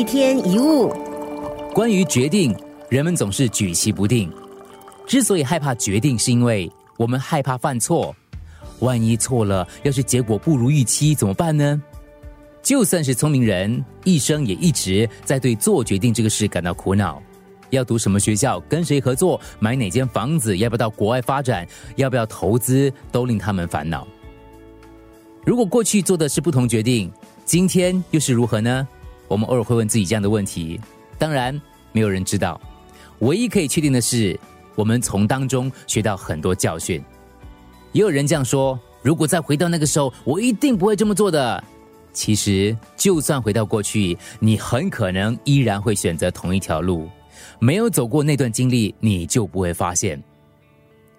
一天一物，关于决定，人们总是举棋不定。之所以害怕决定，是因为我们害怕犯错。万一错了，要是结果不如预期，怎么办呢？就算是聪明人，一生也一直在对做决定这个事感到苦恼。要读什么学校，跟谁合作，买哪间房子，要不要到国外发展，要不要投资，都令他们烦恼。如果过去做的是不同决定，今天又是如何呢？我们偶尔会问自己这样的问题。当然，没有人知道。唯一可以确定的是，我们从当中学到很多教训。也有人这样说：如果再回到那个时候，我一定不会这么做的。其实，就算回到过去，你很可能依然会选择同一条路。没有走过那段经历，你就不会发现。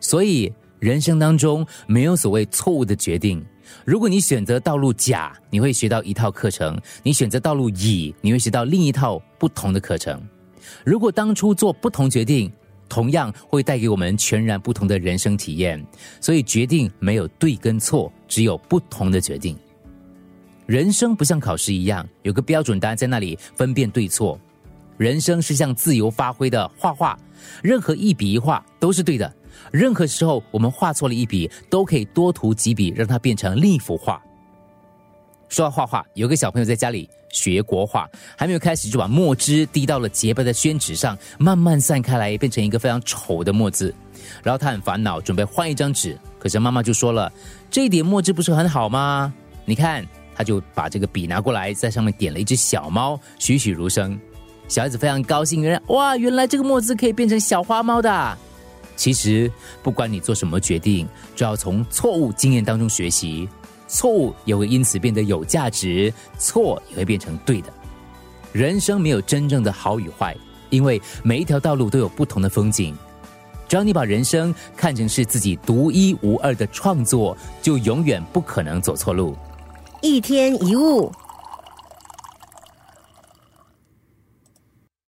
所以，人生当中没有所谓错误的决定。如果你选择道路甲，你会学到一套课程；你选择道路乙，你会学到另一套不同的课程。如果当初做不同决定，同样会带给我们全然不同的人生体验。所以，决定没有对跟错，只有不同的决定。人生不像考试一样，有个标准答案在那里分辨对错。人生是像自由发挥的画画，任何一笔一画都是对的。任何时候我们画错了一笔，都可以多涂几笔，让它变成另一幅画。说到画画，有个小朋友在家里学国画，还没有开始就把墨汁滴到了洁白的宣纸上，慢慢散开来，变成一个非常丑的墨字。然后他很烦恼，准备换一张纸，可是妈妈就说了：“这一点墨汁不是很好吗？你看。”他就把这个笔拿过来，在上面点了一只小猫，栩栩如生。小孩子非常高兴，原来哇，原来这个墨汁可以变成小花猫的。其实，不管你做什么决定，就要从错误经验当中学习，错误也会因此变得有价值，错也会变成对的。人生没有真正的好与坏，因为每一条道路都有不同的风景。只要你把人生看成是自己独一无二的创作，就永远不可能走错路。一天一物。